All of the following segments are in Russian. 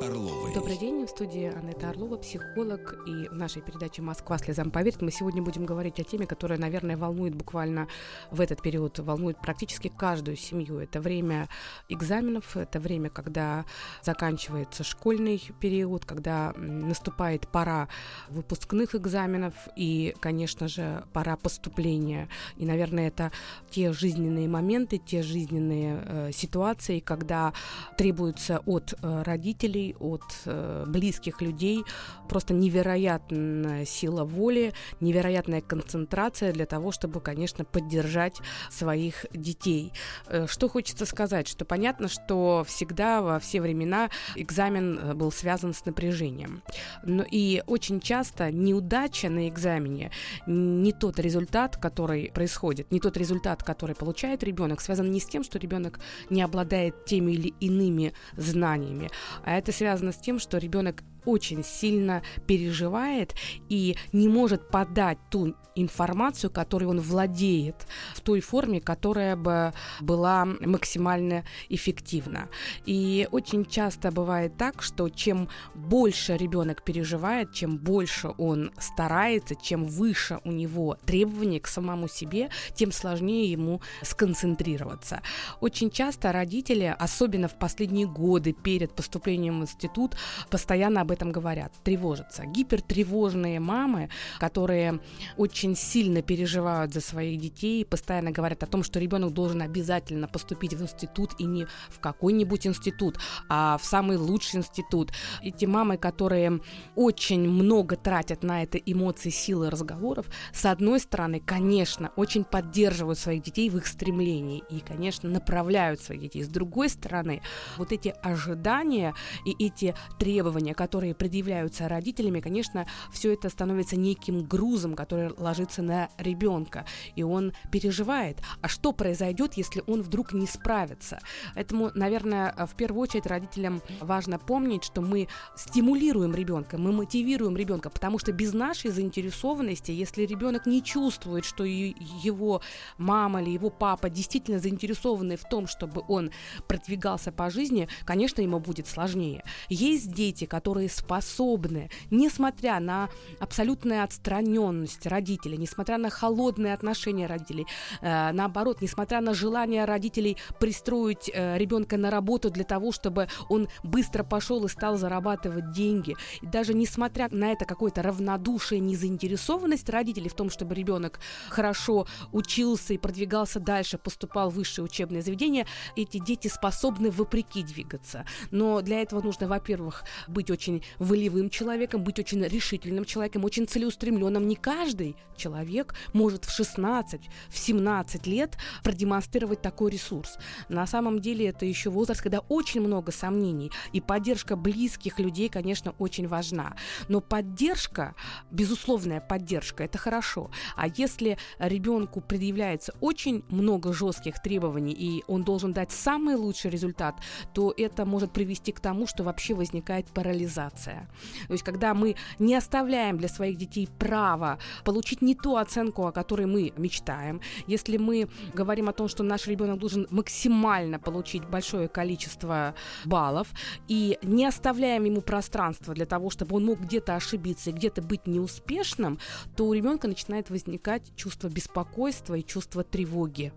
Орловой. Добрый день, в студии Анетта Орлова, психолог, и в нашей передаче «Москва слезам поверит» мы сегодня будем говорить о теме, которая, наверное, волнует буквально в этот период, волнует практически каждую семью. Это время экзаменов, это время, когда заканчивается школьный период, когда наступает пора выпускных экзаменов и, конечно же, пора поступления. И, наверное, это те жизненные моменты, те жизненные э, ситуации, когда требуется от э, родителей от э, близких людей просто невероятная сила воли, невероятная концентрация для того, чтобы, конечно, поддержать своих детей. Э, что хочется сказать, что понятно, что всегда во все времена экзамен э, был связан с напряжением. Но и очень часто неудача на экзамене, не тот результат, который происходит, не тот результат, который получает ребенок, связан не с тем, что ребенок не обладает теми или иными знаниями, а это связано с тем, что ребенок очень сильно переживает и не может подать ту информацию, которой он владеет, в той форме, которая бы была максимально эффективна. И очень часто бывает так, что чем больше ребенок переживает, чем больше он старается, чем выше у него требования к самому себе, тем сложнее ему сконцентрироваться. Очень часто родители, особенно в последние годы перед поступлением в институт, постоянно об этом говорят, тревожатся. Гипертревожные мамы, которые очень сильно переживают за своих детей, постоянно говорят о том, что ребенок должен обязательно поступить в институт и не в какой-нибудь институт, а в самый лучший институт. Эти мамы, которые очень много тратят на это эмоции, силы разговоров, с одной стороны, конечно, очень поддерживают своих детей в их стремлении и, конечно, направляют своих детей. С другой стороны, вот эти ожидания и эти требования, которые предъявляются родителями, конечно, все это становится неким грузом, который ложится на ребенка, и он переживает, а что произойдет, если он вдруг не справится. Поэтому, наверное, в первую очередь родителям важно помнить, что мы стимулируем ребенка, мы мотивируем ребенка, потому что без нашей заинтересованности, если ребенок не чувствует, что его мама или его папа действительно заинтересованы в том, чтобы он продвигался по жизни, конечно, ему будет сложнее. Есть дети, которые способны, несмотря на абсолютную отстраненность родителей, несмотря на холодные отношения родителей, э, наоборот, несмотря на желание родителей пристроить э, ребенка на работу для того, чтобы он быстро пошел и стал зарабатывать деньги, и даже несмотря на это какое-то равнодушие, незаинтересованность родителей в том, чтобы ребенок хорошо учился и продвигался дальше, поступал в высшее учебное заведение, эти дети способны вопреки двигаться. Но для этого нужно, во-первых, быть очень волевым человеком, быть очень решительным человеком, очень целеустремленным. Не каждый человек может в 16, в 17 лет продемонстрировать такой ресурс. На самом деле это еще возраст, когда очень много сомнений, и поддержка близких людей, конечно, очень важна. Но поддержка, безусловная поддержка, это хорошо. А если ребенку предъявляется очень много жестких требований, и он должен дать самый лучший результат, то это может привести к тому, что вообще возникает парализация. То есть, когда мы не оставляем для своих детей право получить не ту оценку, о которой мы мечтаем, если мы говорим о том, что наш ребенок должен максимально получить большое количество баллов и не оставляем ему пространства для того, чтобы он мог где-то ошибиться и где-то быть неуспешным, то у ребенка начинает возникать чувство беспокойства и чувство тревоги.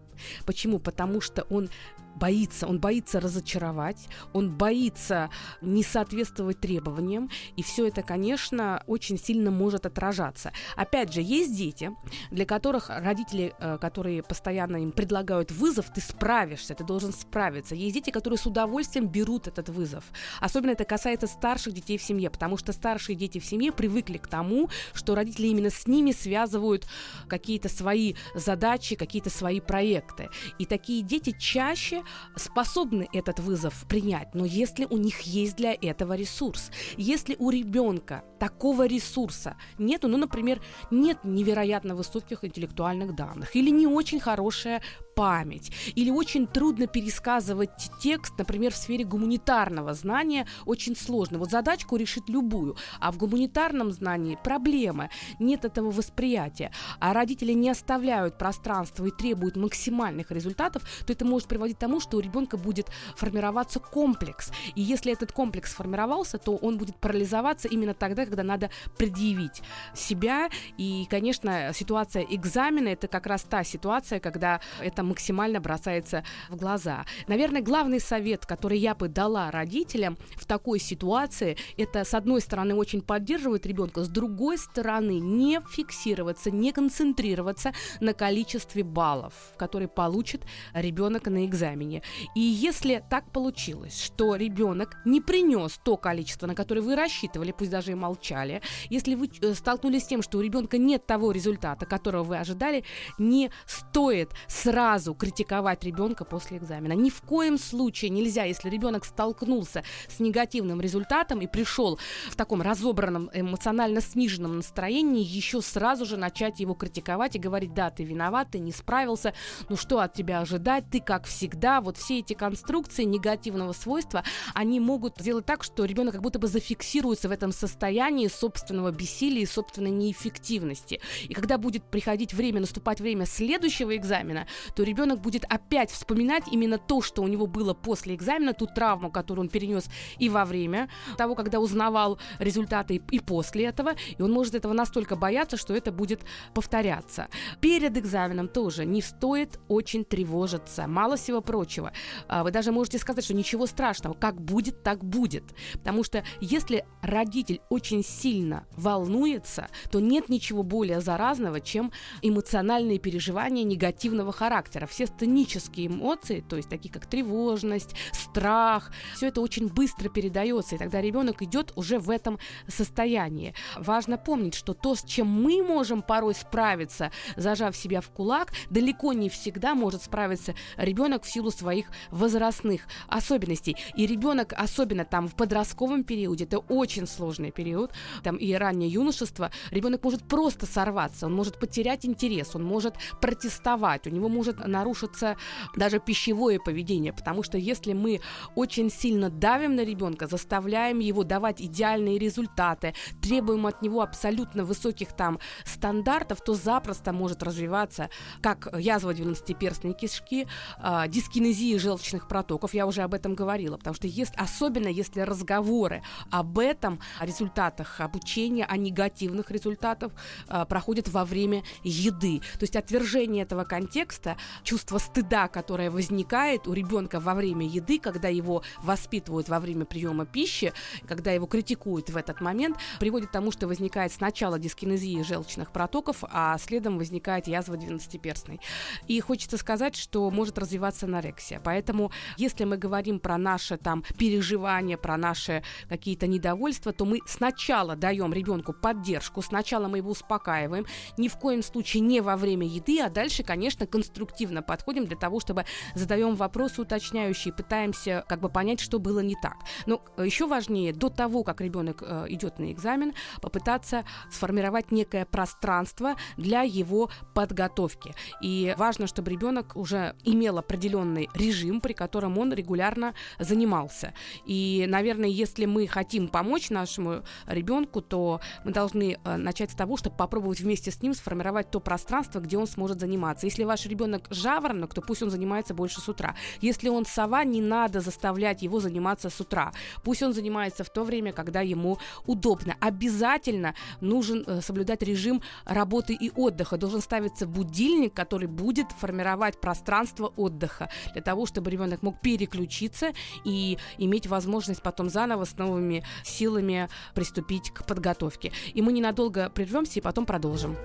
Почему? Потому что он боится, он боится разочаровать, он боится не соответствовать требованиям, и все это, конечно, очень сильно может отражаться. Опять же, есть дети, для которых родители, э, которые постоянно им предлагают вызов, ты справишься, ты должен справиться. Есть дети, которые с удовольствием берут этот вызов. Особенно это касается старших детей в семье, потому что старшие дети в семье привыкли к тому, что родители именно с ними связывают какие-то свои задачи, какие-то свои проекты. И такие дети чаще способны этот вызов принять, но если у них есть для этого ресурс, если у ребенка такого ресурса нету, ну, например, нет невероятно высоких интеллектуальных данных или не очень хорошая память. Или очень трудно пересказывать текст, например, в сфере гуманитарного знания очень сложно. Вот задачку решить любую, а в гуманитарном знании проблема, нет этого восприятия. А родители не оставляют пространство и требуют максимальных результатов, то это может приводить к тому, что у ребенка будет формироваться комплекс. И если этот комплекс сформировался, то он будет парализоваться именно тогда, когда надо предъявить себя. И, конечно, ситуация экзамена это как раз та ситуация, когда это максимально бросается в глаза. Наверное, главный совет, который я бы дала родителям в такой ситуации, это, с одной стороны, очень поддерживать ребенка, с другой стороны, не фиксироваться, не концентрироваться на количестве баллов, которые получит ребенок на экзамене. И если так получилось, что ребенок не принес то количество, на которое вы рассчитывали, пусть даже и молчали, если вы э, столкнулись с тем, что у ребенка нет того результата, которого вы ожидали, не стоит сразу критиковать ребенка после экзамена. Ни в коем случае нельзя, если ребенок столкнулся с негативным результатом и пришел в таком разобранном, эмоционально сниженном настроении, еще сразу же начать его критиковать и говорить, да, ты виноват, ты не справился, ну что от тебя ожидать, ты как всегда. Вот все эти конструкции негативного свойства, они могут сделать так, что ребенок как будто бы зафиксируется в этом состоянии собственного бессилия и собственной неэффективности. И когда будет приходить время, наступать время следующего экзамена, то ребенок будет опять вспоминать именно то, что у него было после экзамена, ту травму, которую он перенес и во время того, когда узнавал результаты, и после этого. И он может этого настолько бояться, что это будет повторяться. Перед экзаменом тоже не стоит очень тревожиться. Мало всего прочего. А, вы даже можете сказать, что ничего страшного. Как будет, так будет. Потому что если родитель очень сильно волнуется, то нет ничего более заразного, чем эмоциональные переживания негативного характера. Все сценические эмоции, то есть такие как тревожность, страх, все это очень быстро передается, и тогда ребенок идет уже в этом состоянии. Важно помнить, что то, с чем мы можем порой справиться, зажав себя в кулак, далеко не всегда может справиться ребенок в силу своих возрастных особенностей. И ребенок, особенно там в подростковом периоде, это очень сложный период, там и раннее юношество, ребенок может просто сорваться, он может потерять интерес, он может протестовать, у него может нарушиться даже пищевое поведение, потому что если мы очень сильно давим на ребенка, заставляем его давать идеальные результаты, требуем от него абсолютно высоких там стандартов, то запросто может развиваться как язва двенадцатиперстной кишки, э, дискинезия желчных протоков, я уже об этом говорила, потому что есть, особенно если разговоры об этом, о результатах обучения, о негативных результатах э, проходят во время еды. То есть отвержение этого контекста, чувство стыда, которое возникает у ребенка во время еды, когда его воспитывают во время приема пищи, когда его критикуют в этот момент, приводит к тому, что возникает сначала дискинезия желчных протоков, а следом возникает язва двенадцатиперстной. И хочется сказать, что может развиваться анорексия. Поэтому, если мы говорим про наши там переживания, про наши какие-то недовольства, то мы сначала даем ребенку поддержку, сначала мы его успокаиваем, ни в коем случае не во время еды, а дальше, конечно, конструктивно подходим для того, чтобы задаем вопросы уточняющие, пытаемся как бы понять, что было не так. Но еще важнее, до того, как ребенок э, идет на экзамен, попытаться сформировать некое пространство для его подготовки. И важно, чтобы ребенок уже имел определенный режим, при котором он регулярно занимался. И, наверное, если мы хотим помочь нашему ребенку, то мы должны э, начать с того, чтобы попробовать вместе с ним сформировать то пространство, где он сможет заниматься. Если ваш ребенок жаворонок, то пусть он занимается больше с утра. Если он сова, не надо заставлять его заниматься с утра. Пусть он занимается в то время, когда ему удобно. Обязательно нужен э, соблюдать режим работы и отдыха. Должен ставиться будильник, который будет формировать пространство отдыха для того, чтобы ребенок мог переключиться и иметь возможность потом заново с новыми силами приступить к подготовке. И мы ненадолго прервемся и потом продолжим.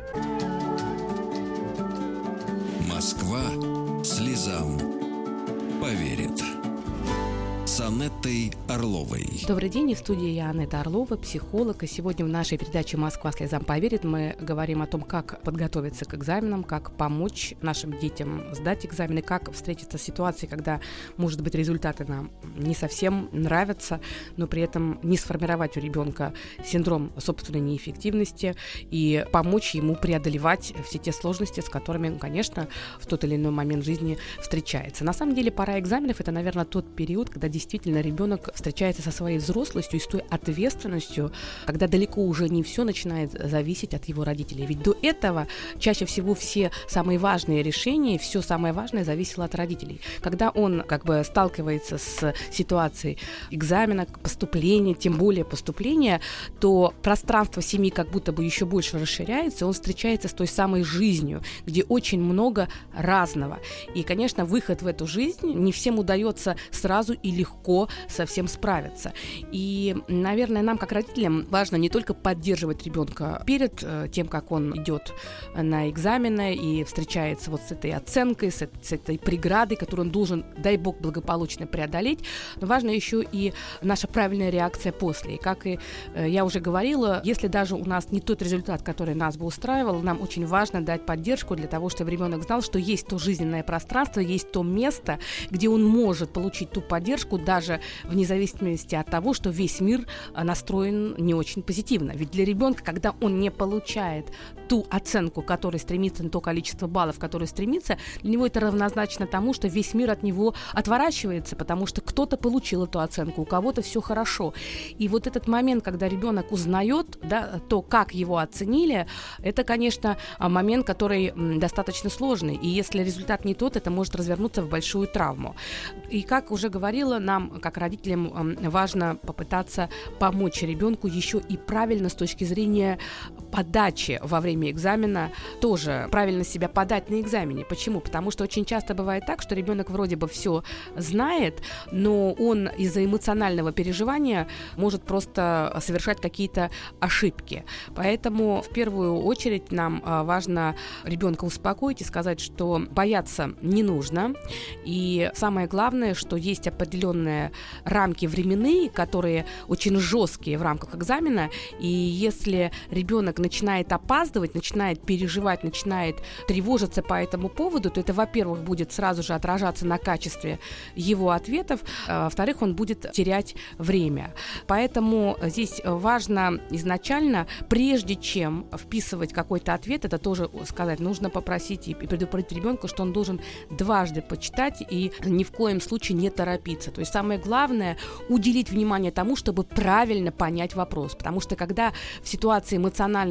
Москва слезам поверит. С Анеттой Орловой. Добрый день, в студии я Анетта Орлова, психолог. И сегодня в нашей передаче «Москва слезам поверит» мы говорим о том, как подготовиться к экзаменам, как помочь нашим детям сдать экзамены, как встретиться с ситуацией, когда, может быть, результаты нам не совсем нравятся, но при этом не сформировать у ребенка синдром собственной неэффективности и помочь ему преодолевать все те сложности, с которыми он, конечно, в тот или иной момент жизни встречается. На самом деле, пора экзаменов – это, наверное, тот период, когда действительно ребенок встречается со своей взрослостью и с той ответственностью, когда далеко уже не все начинает зависеть от его родителей. Ведь до этого чаще всего все самые важные решения, все самое важное зависело от родителей. Когда он как бы сталкивается с ситуацией экзамена, поступления, тем более поступления, то пространство семьи как будто бы еще больше расширяется, он встречается с той самой жизнью, где очень много разного. И, конечно, выход в эту жизнь не всем удается сразу и легко совсем справиться. И, наверное, нам, как родителям, важно не только поддерживать ребенка перед э, тем, как он идет на экзамены и встречается вот с этой оценкой, с, с этой преградой, которую он должен, дай бог, благополучно преодолеть, но важно еще и наша правильная реакция после. И как и э, я уже говорила, если даже у нас не тот результат, который нас бы устраивал, нам очень важно дать поддержку для того, чтобы ребенок знал, что есть то жизненное пространство, есть то место, где он может получить ту поддержку, даже вне зависимости от того, что весь мир э, настроен не очень позитивно. Ведь для ребенка, когда он не получает ту оценку, которой стремится, на то количество баллов, которое стремится, для него это равнозначно тому, что весь мир от него отворачивается, потому что кто-то получил эту оценку, у кого-то все хорошо. И вот этот момент, когда ребенок узнает да, то, как его оценили, это, конечно, а, момент, который достаточно сложный. И если результат не тот, это может развернуться в большую травму. И как уже говорила, нам, как родителям, важно попытаться помочь ребенку еще и правильно с точки зрения подачи во время экзамена тоже правильно себя подать на экзамене. Почему? Потому что очень часто бывает так, что ребенок вроде бы все знает, но он из-за эмоционального переживания может просто совершать какие-то ошибки. Поэтому в первую очередь нам а, важно ребенка успокоить и сказать, что бояться не нужно. И самое главное, что есть определенные рамки временные, которые очень жесткие в рамках экзамена. И если ребенок начинает опаздывать, начинает переживать, начинает тревожиться по этому поводу, то это, во-первых, будет сразу же отражаться на качестве его ответов, а, во-вторых, он будет терять время. Поэтому здесь важно изначально, прежде чем вписывать какой-то ответ, это тоже сказать, нужно попросить и предупредить ребенка, что он должен дважды почитать и ни в коем случае не торопиться. То есть самое главное уделить внимание тому, чтобы правильно понять вопрос. Потому что когда в ситуации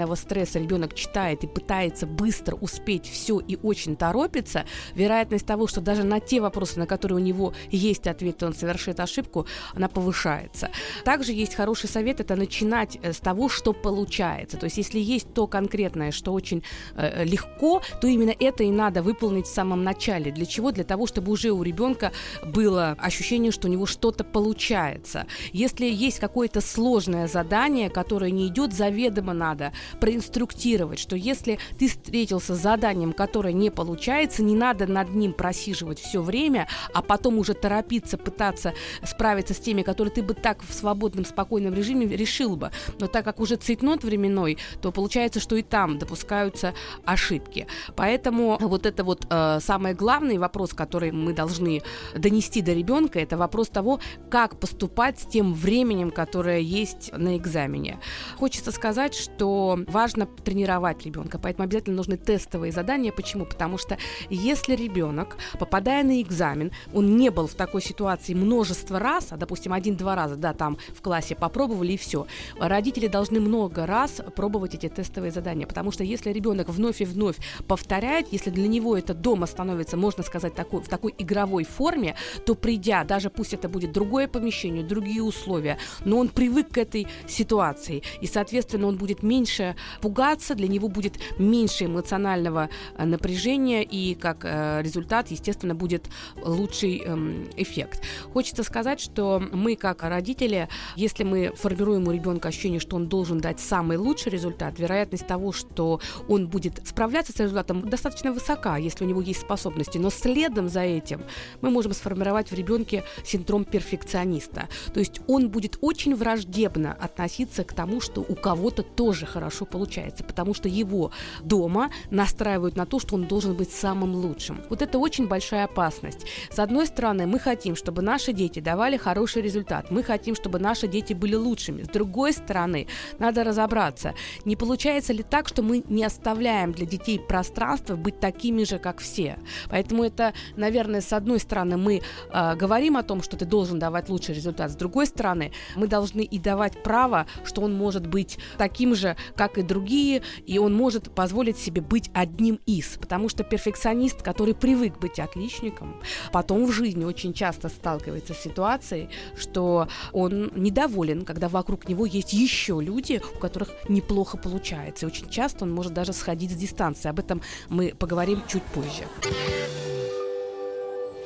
эмоционального стресса ребенок читает и пытается быстро успеть все и очень торопится, вероятность того, что даже на те вопросы, на которые у него есть ответ, он совершит ошибку, она повышается. Также есть хороший совет, это начинать э, с того, что получается. То есть если есть то конкретное, что очень э, легко, то именно это и надо выполнить в самом начале. Для чего? Для того, чтобы уже у ребенка было ощущение, что у него что-то получается. Если есть какое-то сложное задание, которое не идет заведомо, надо проинструктировать, что если ты встретился с заданием, которое не получается, не надо над ним просиживать все время, а потом уже торопиться, пытаться справиться с теми, которые ты бы так в свободном, спокойном режиме решил бы. Но так как уже цейтнот временной, то получается, что и там допускаются ошибки. Поэтому вот это вот э, самый главный вопрос, который мы должны донести до ребенка, это вопрос того, как поступать с тем временем, которое есть на экзамене. Хочется сказать, что важно тренировать ребенка, поэтому обязательно нужны тестовые задания. Почему? Потому что если ребенок, попадая на экзамен, он не был в такой ситуации множество раз, а, допустим, один-два раза, да, там в классе попробовали и все, родители должны много раз пробовать эти тестовые задания, потому что если ребенок вновь и вновь повторяет, если для него это дома становится, можно сказать, такой, в такой игровой форме, то придя, даже пусть это будет другое помещение, другие условия, но он привык к этой ситуации, и, соответственно, он будет меньше меньше пугаться, для него будет меньше эмоционального э, напряжения, и как э, результат, естественно, будет лучший эм, эффект. Хочется сказать, что мы, как родители, если мы формируем у ребенка ощущение, что он должен дать самый лучший результат, вероятность того, что он будет справляться с результатом, достаточно высока, если у него есть способности. Но следом за этим мы можем сформировать в ребенке синдром перфекциониста. То есть он будет очень враждебно относиться к тому, что у кого-то тоже хорошо получается, потому что его дома настраивают на то, что он должен быть самым лучшим. Вот это очень большая опасность. С одной стороны, мы хотим, чтобы наши дети давали хороший результат, мы хотим, чтобы наши дети были лучшими. С другой стороны, надо разобраться, не получается ли так, что мы не оставляем для детей пространство быть такими же, как все. Поэтому это, наверное, с одной стороны, мы э, говорим о том, что ты должен давать лучший результат, с другой стороны, мы должны и давать право, что он может быть таким же, как и другие, и он может позволить себе быть одним из. Потому что перфекционист, который привык быть отличником, потом в жизни очень часто сталкивается с ситуацией, что он недоволен, когда вокруг него есть еще люди, у которых неплохо получается. И очень часто он может даже сходить с дистанции. Об этом мы поговорим чуть позже.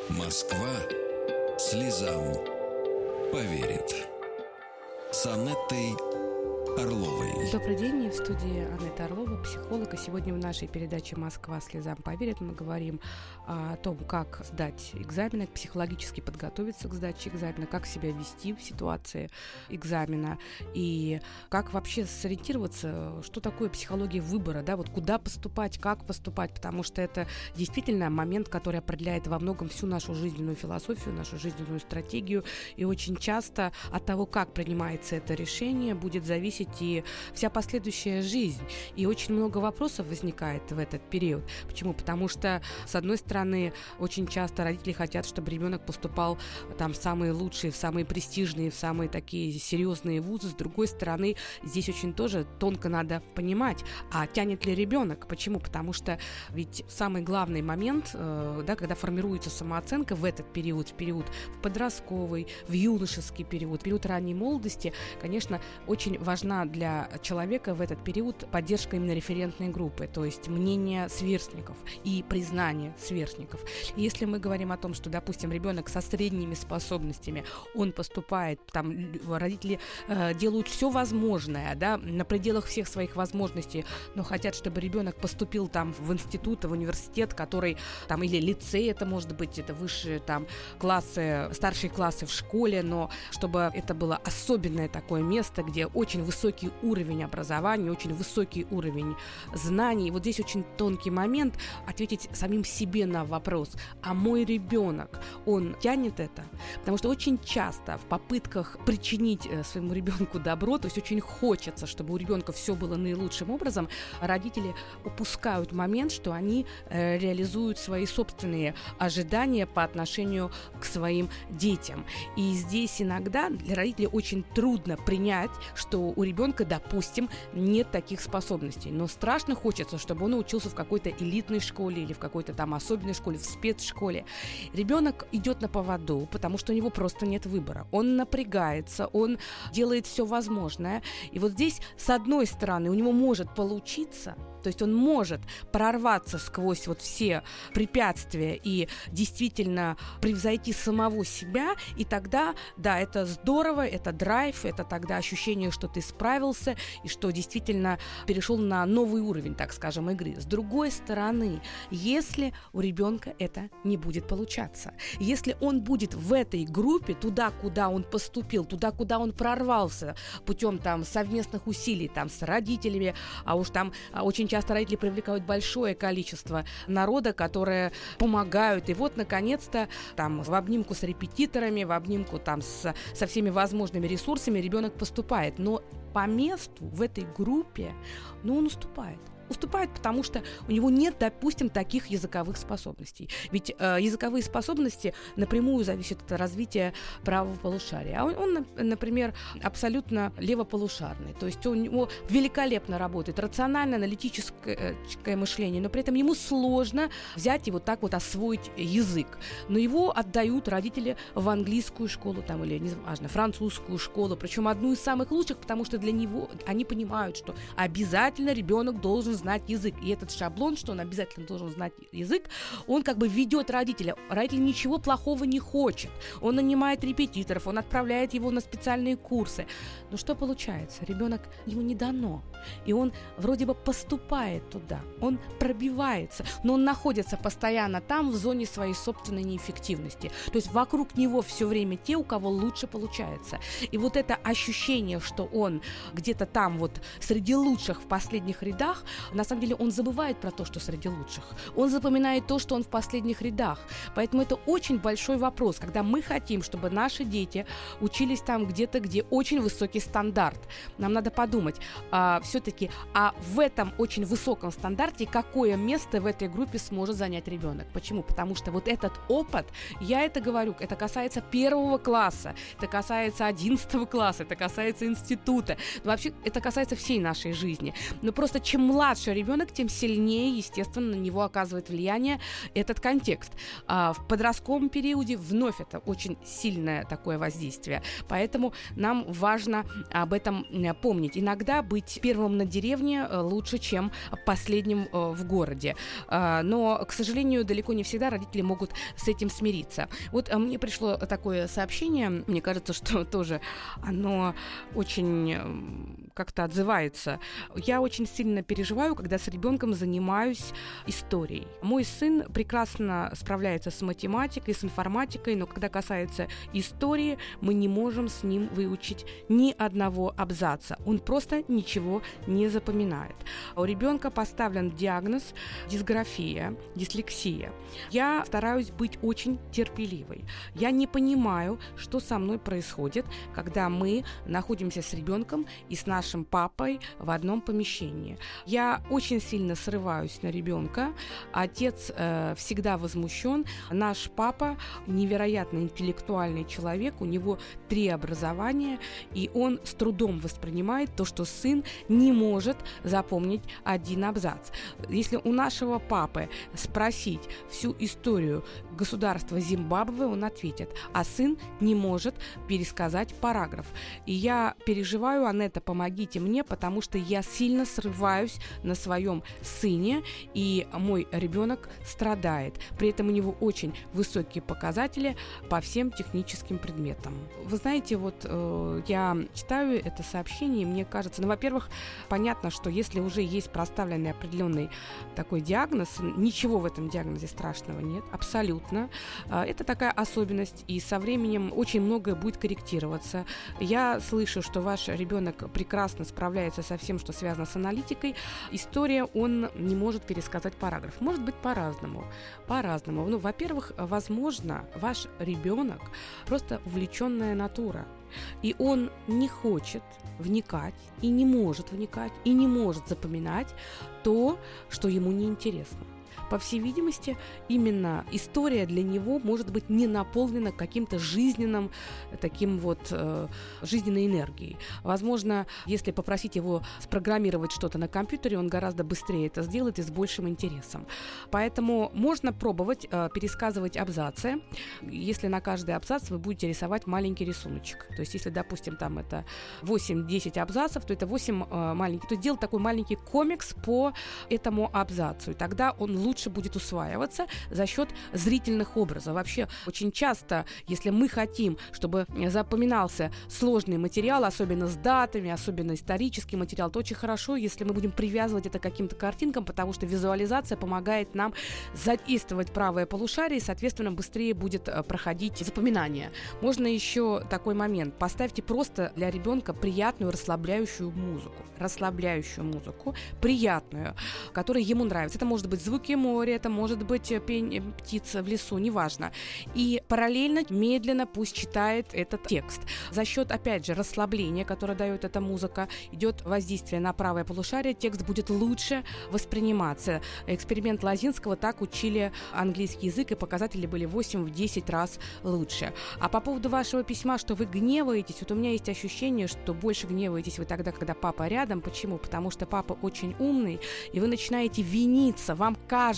Москва слезам поверит. С Анеттой Орловой. Добрый день, в студии Анетта Орлова, психолог. И сегодня в нашей передаче «Москва слезам поверит» мы говорим о том, как сдать экзамены, психологически подготовиться к сдаче экзамена, как себя вести в ситуации экзамена и как вообще сориентироваться, что такое психология выбора, да, вот куда поступать, как поступать, потому что это действительно момент, который определяет во многом всю нашу жизненную философию, нашу жизненную стратегию, и очень часто от того, как принимается это решение, будет зависеть вырастить и вся последующая жизнь. И очень много вопросов возникает в этот период. Почему? Потому что, с одной стороны, очень часто родители хотят, чтобы ребенок поступал там в самые лучшие, в самые престижные, в самые такие серьезные вузы. С другой стороны, здесь очень тоже тонко надо понимать, а тянет ли ребенок? Почему? Потому что ведь самый главный момент, э, да, когда формируется самооценка в этот период, в период в подростковый, в юношеский период, в период ранней молодости, конечно, очень важна важна для человека в этот период поддержка именно референтной группы, то есть мнение сверстников и признание сверстников. Если мы говорим о том, что, допустим, ребенок со средними способностями, он поступает, там родители э, делают все возможное, да, на пределах всех своих возможностей, но хотят, чтобы ребенок поступил там в институт, в университет, который там или лицей, это может быть, это высшие там классы, старшие классы в школе, но чтобы это было особенное такое место, где очень высокий высокий уровень образования, очень высокий уровень знаний. Вот здесь очень тонкий момент ответить самим себе на вопрос, а мой ребенок, он тянет это? Потому что очень часто в попытках причинить э, своему ребенку добро, то есть очень хочется, чтобы у ребенка все было наилучшим образом, родители упускают момент, что они э, реализуют свои собственные ожидания по отношению к своим детям. И здесь иногда для родителей очень трудно принять, что у ребенка, допустим, нет таких способностей, но страшно хочется, чтобы он учился в какой-то элитной школе или в какой-то там особенной школе, в спецшколе. Ребенок идет на поводу, потому что у него просто нет выбора. Он напрягается, он делает все возможное. И вот здесь, с одной стороны, у него может получиться, то есть он может прорваться сквозь вот все препятствия и действительно превзойти самого себя, и тогда, да, это здорово, это драйв, это тогда ощущение, что ты справился и что действительно перешел на новый уровень, так скажем, игры. С другой стороны, если у ребенка это не будет получаться, если он будет в этой группе, туда, куда он поступил, туда, куда он прорвался путем там совместных усилий там с родителями, а уж там а, очень часто родители привлекают большое количество народа, которые помогают. И вот, наконец-то, там в обнимку с репетиторами, в обнимку там с, со всеми возможными ресурсами ребенок поступает. Но по месту в этой группе, ну, он уступает уступает, потому что у него нет, допустим, таких языковых способностей. Ведь э, языковые способности напрямую зависят от развития правого полушария. А он, он, например, абсолютно левополушарный. То есть у него великолепно работает рационально-аналитическое мышление, но при этом ему сложно взять и вот так вот освоить язык. Но его отдают родители в английскую школу там, или, не важно, французскую школу, причем одну из самых лучших, потому что для него они понимают, что обязательно ребенок должен знать язык. И этот шаблон, что он обязательно должен знать язык, он как бы ведет родителя. Родитель ничего плохого не хочет. Он нанимает репетиторов, он отправляет его на специальные курсы. Но что получается? Ребенок ему не дано. И он вроде бы поступает туда, он пробивается, но он находится постоянно там, в зоне своей собственной неэффективности. То есть вокруг него все время те, у кого лучше получается. И вот это ощущение, что он где-то там вот среди лучших в последних рядах, на самом деле он забывает про то, что среди лучших. Он запоминает то, что он в последних рядах. Поэтому это очень большой вопрос, когда мы хотим, чтобы наши дети учились там где-то, где очень высокий стандарт. Нам надо подумать, а, все-таки, а в этом очень высоком стандарте какое место в этой группе сможет занять ребенок? Почему? Потому что вот этот опыт, я это говорю, это касается первого класса, это касается одиннадцатого класса, это касается института, вообще это касается всей нашей жизни. Но просто чем младше ребенок, тем сильнее, естественно, на него оказывает влияние этот контекст. А в подростковом периоде вновь это очень сильное такое воздействие. Поэтому нам важно об этом помнить. Иногда быть первым на деревне э, лучше, чем последним э, в городе. А, но, к сожалению, далеко не всегда родители могут с этим смириться. Вот э, мне пришло такое сообщение, мне кажется, что тоже оно очень как-то отзывается. Я очень сильно переживаю, когда с ребенком занимаюсь историей. Мой сын прекрасно справляется с математикой, с информатикой, но когда касается истории, мы не можем с ним выучить ни одного абзаца. Он просто ничего не запоминает. У ребенка поставлен диагноз дисграфия, дислексия. Я стараюсь быть очень терпеливой. Я не понимаю, что со мной происходит, когда мы находимся с ребенком и с нашим папой в одном помещении. Я очень сильно срываюсь на ребенка. Отец э, всегда возмущен. Наш папа невероятно интеллектуальный человек, у него три образования, и он с трудом воспринимает то, что сын не может запомнить один абзац. Если у нашего папы спросить всю историю государства Зимбабве, он ответит, а сын не может пересказать параграф. И я переживаю, Анетта, помогите мне, потому что я сильно срываюсь на своем сыне, и мой ребенок страдает. При этом у него очень высокие показатели по всем техническим предметам. Вы знаете, вот э, я читаю это сообщение, и мне кажется, ну, во-первых, понятно, что если уже есть проставленный определенный такой диагноз, ничего в этом диагнозе страшного нет, абсолютно. Э, это такая особенность, и со временем очень многое будет корректироваться. Я слышу, что ваш ребенок прекрасно справляется со всем, что связано с аналитикой. История он не может пересказать параграф. Может быть по-разному. По-разному. Ну, во-первых, возможно, ваш ребенок просто увлеченная натура. И он не хочет вникать, и не может вникать, и не может запоминать то, что ему неинтересно по всей видимости, именно история для него может быть не наполнена каким-то жизненным, таким вот э, жизненной энергией. Возможно, если попросить его спрограммировать что-то на компьютере, он гораздо быстрее это сделает и с большим интересом. Поэтому можно пробовать э, пересказывать абзацы. Если на каждый абзац вы будете рисовать маленький рисуночек. То есть, если, допустим, там это 8-10 абзацев, то это 8 э, маленьких. То есть, делать такой маленький комикс по этому абзацу. И тогда он лучше лучше будет усваиваться за счет зрительных образов. Вообще, очень часто, если мы хотим, чтобы запоминался сложный материал, особенно с датами, особенно исторический материал, то очень хорошо, если мы будем привязывать это к каким-то картинкам, потому что визуализация помогает нам задействовать правое полушарие, и, соответственно, быстрее будет э, проходить запоминание. Можно еще такой момент. Поставьте просто для ребенка приятную расслабляющую музыку. Расслабляющую музыку, приятную, которая ему нравится. Это может быть звуки море, это может быть э, пень, э, птица в лесу, неважно. И параллельно, медленно пусть читает этот текст. За счет, опять же, расслабления, которое дает эта музыка, идет воздействие на правое полушарие, текст будет лучше восприниматься. Эксперимент Лазинского так учили английский язык, и показатели были 8-10 раз лучше. А по поводу вашего письма, что вы гневаетесь, вот у меня есть ощущение, что больше гневаетесь вы тогда, когда папа рядом. Почему? Потому что папа очень умный, и вы начинаете виниться. Вам кажется,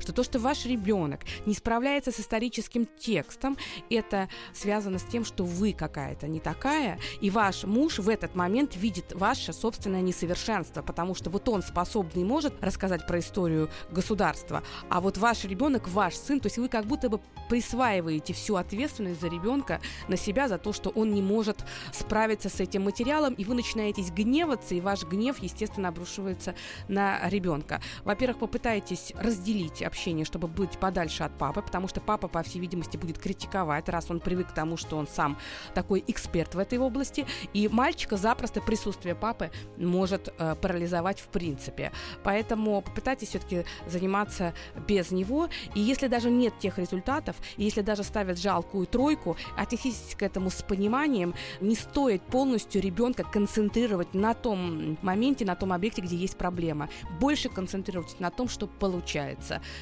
что то, что ваш ребенок не справляется с историческим текстом, это связано с тем, что вы какая-то не такая, и ваш муж в этот момент видит ваше собственное несовершенство, потому что вот он способный может рассказать про историю государства, а вот ваш ребенок, ваш сын, то есть вы как будто бы присваиваете всю ответственность за ребенка на себя, за то, что он не может справиться с этим материалом, и вы начинаетесь гневаться, и ваш гнев, естественно, обрушивается на ребенка. Во-первых, попытайтесь разделить общение, чтобы быть подальше от папы, потому что папа, по всей видимости, будет критиковать, раз он привык к тому, что он сам такой эксперт в этой области, и мальчика запросто присутствие папы может э, парализовать в принципе. Поэтому попытайтесь все-таки заниматься без него, и если даже нет тех результатов, и если даже ставят жалкую тройку, отнеситесь к этому с пониманием, не стоит полностью ребенка концентрировать на том моменте, на том объекте, где есть проблема. Больше концентрироваться на том, что получается.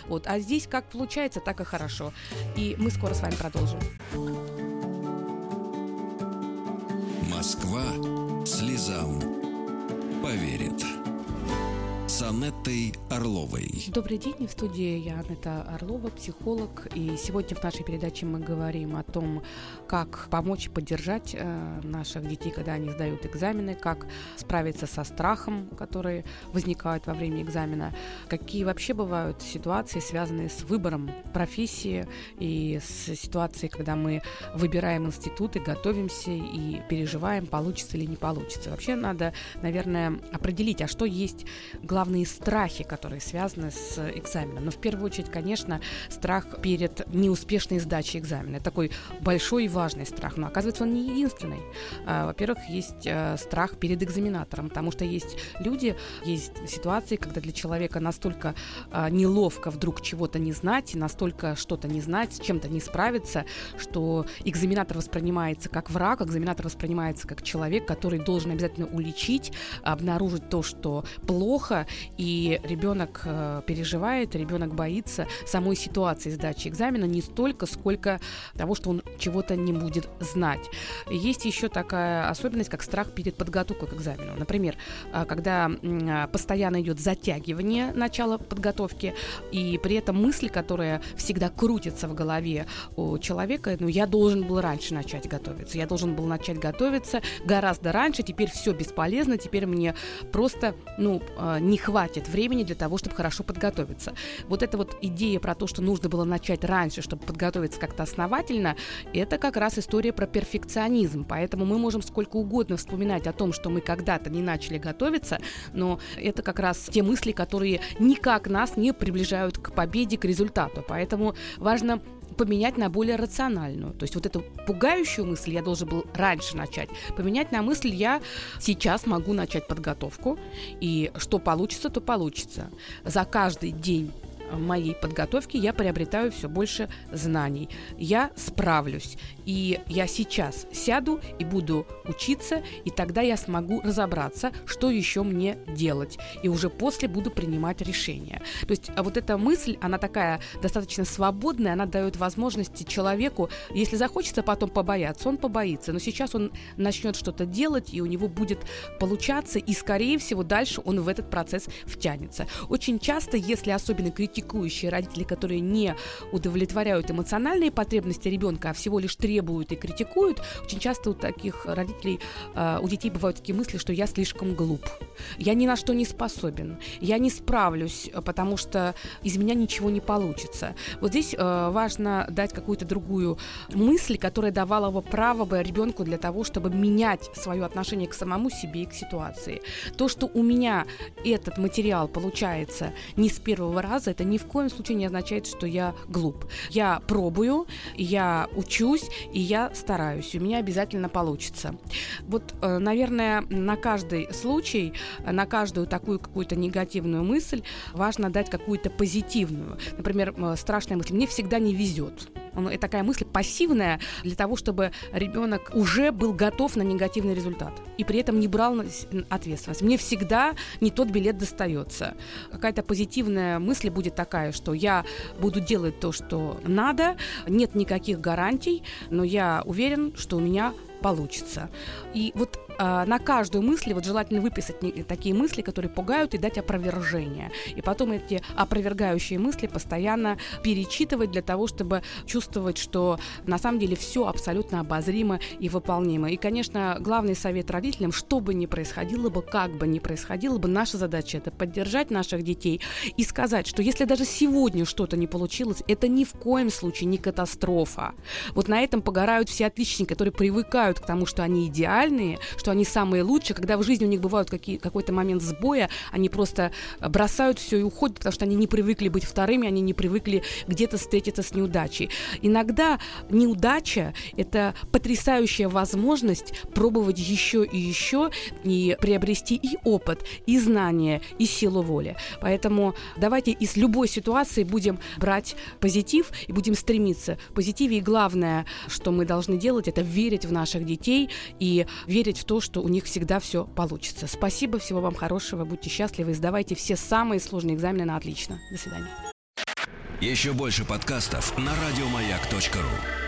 Вот. А здесь как получается, так и хорошо. И мы скоро с вами продолжим. Москва слезам поверит с Анеттой Орловой. Добрый день, в студии я Анетта Орлова, психолог. И сегодня в нашей передаче мы говорим о том, как помочь поддержать э, наших детей, когда они сдают экзамены, как справиться со страхом, который возникает во время экзамена, какие вообще бывают ситуации, связанные с выбором профессии и с ситуацией, когда мы выбираем институты, готовимся и переживаем, получится или не получится. Вообще надо, наверное, определить, а что есть главное главные страхи, которые связаны с экзаменом. Но в первую очередь, конечно, страх перед неуспешной сдачей экзамена. Это такой большой и важный страх. Но оказывается, он не единственный. А, во-первых, есть э, страх перед экзаменатором, потому что есть люди, есть ситуации, когда для человека настолько а, неловко вдруг чего-то не знать, настолько что-то не знать, с чем-то не справиться, что экзаменатор воспринимается как враг, экзаменатор воспринимается как человек, который должен обязательно уличить, обнаружить то, что плохо, и ребенок э, переживает, ребенок боится самой ситуации сдачи экзамена не столько, сколько того, что он чего-то не будет знать. Есть еще такая особенность, как страх перед подготовкой к экзамену. Например, э, когда э, постоянно идет затягивание начала подготовки, и при этом мысли, которая всегда крутится в голове у человека, ну, я должен был раньше начать готовиться, я должен был начать готовиться гораздо раньше, теперь все бесполезно, теперь мне просто, ну, не хватит времени для того, чтобы хорошо подготовиться. Вот эта вот идея про то, что нужно было начать раньше, чтобы подготовиться как-то основательно, это как раз история про перфекционизм. Поэтому мы можем сколько угодно вспоминать о том, что мы когда-то не начали готовиться, но это как раз те мысли, которые никак нас не приближают к победе, к результату. Поэтому важно поменять на более рациональную. То есть вот эту пугающую мысль я должен был раньше начать, поменять на мысль я сейчас могу начать подготовку, и что получится, то получится. За каждый день моей подготовки я приобретаю все больше знаний. Я справлюсь. И я сейчас сяду и буду учиться, и тогда я смогу разобраться, что еще мне делать. И уже после буду принимать решения. То есть а вот эта мысль, она такая достаточно свободная, она дает возможности человеку, если захочется потом побояться, он побоится. Но сейчас он начнет что-то делать, и у него будет получаться, и, скорее всего, дальше он в этот процесс втянется. Очень часто, если особенно критикующие родители, которые не удовлетворяют эмоциональные потребности ребенка, а всего лишь требуют и критикуют, очень часто у таких родителей, э, у детей бывают такие мысли, что я слишком глуп, я ни на что не способен, я не справлюсь, потому что из меня ничего не получится. Вот здесь э, важно дать какую-то другую мысль, которая давала бы право бы ребенку для того, чтобы менять свое отношение к самому себе и к ситуации. То, что у меня этот материал получается не с первого раза, это это ни в коем случае не означает, что я глуп. Я пробую, я учусь, и я стараюсь. У меня обязательно получится. Вот, э, наверное, на каждый случай, на каждую такую какую-то негативную мысль важно дать какую-то позитивную. Например, э, страшная мысль. Мне всегда не везет. Такая мысль пассивная для того, чтобы ребенок уже был готов на негативный результат и при этом не брал ответственность. Мне всегда не тот билет достается. Какая-то позитивная мысль будет такая, что я буду делать то, что надо, нет никаких гарантий, но я уверен, что у меня получится. И вот э, на каждую мысль вот желательно выписать такие мысли, которые пугают, и дать опровержение. И потом эти опровергающие мысли постоянно перечитывать для того, чтобы чувствовать, что на самом деле все абсолютно обозримо и выполнимо. И, конечно, главный совет родителям, что бы ни происходило бы, как бы ни происходило бы, наша задача это поддержать наших детей и сказать, что если даже сегодня что-то не получилось, это ни в коем случае не катастрофа. Вот на этом погорают все отличники, которые привыкают привыкают к тому, что они идеальные, что они самые лучшие. Когда в жизни у них бывают какие, какой-то момент сбоя, они просто бросают все и уходят, потому что они не привыкли быть вторыми, они не привыкли где-то встретиться с неудачей. Иногда неудача – это потрясающая возможность пробовать еще и еще и приобрести и опыт, и знания, и силу воли. Поэтому давайте из любой ситуации будем брать позитив и будем стремиться к позитиве. И главное, что мы должны делать, это верить в наших наших детей и верить в то, что у них всегда все получится. Спасибо, всего вам хорошего, будьте счастливы, сдавайте все самые сложные экзамены на отлично. До свидания. Еще больше подкастов на радиомаяк.ру